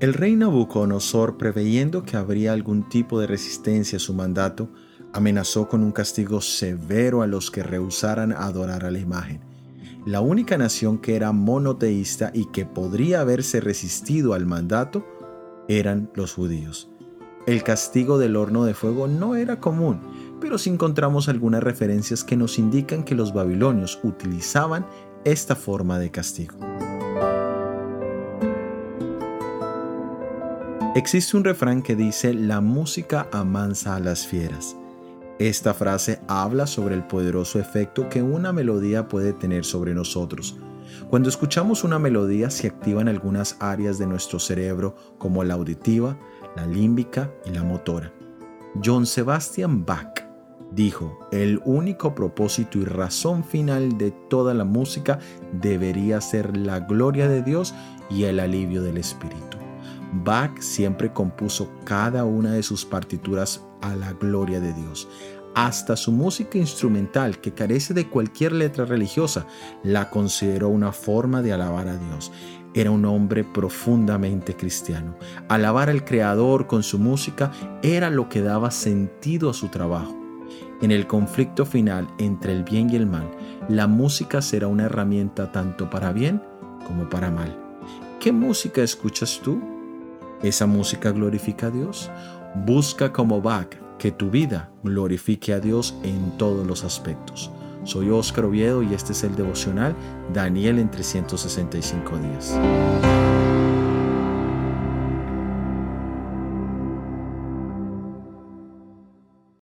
El rey Nabucodonosor, preveyendo que habría algún tipo de resistencia a su mandato, amenazó con un castigo severo a los que rehusaran adorar a la imagen. La única nación que era monoteísta y que podría haberse resistido al mandato eran los judíos. El castigo del horno de fuego no era común, pero sí encontramos algunas referencias que nos indican que los babilonios utilizaban esta forma de castigo. Existe un refrán que dice, la música amansa a las fieras. Esta frase habla sobre el poderoso efecto que una melodía puede tener sobre nosotros. Cuando escuchamos una melodía se activan algunas áreas de nuestro cerebro como la auditiva, la límbica y la motora. John Sebastian Bach dijo, el único propósito y razón final de toda la música debería ser la gloria de Dios y el alivio del Espíritu. Bach siempre compuso cada una de sus partituras a la gloria de Dios. Hasta su música instrumental, que carece de cualquier letra religiosa, la consideró una forma de alabar a Dios. Era un hombre profundamente cristiano. Alabar al Creador con su música era lo que daba sentido a su trabajo. En el conflicto final entre el bien y el mal, la música será una herramienta tanto para bien como para mal. ¿Qué música escuchas tú? ¿Esa música glorifica a Dios? Busca como Bach que tu vida glorifique a Dios en todos los aspectos. Soy Óscar Oviedo y este es el devocional Daniel en 365 días.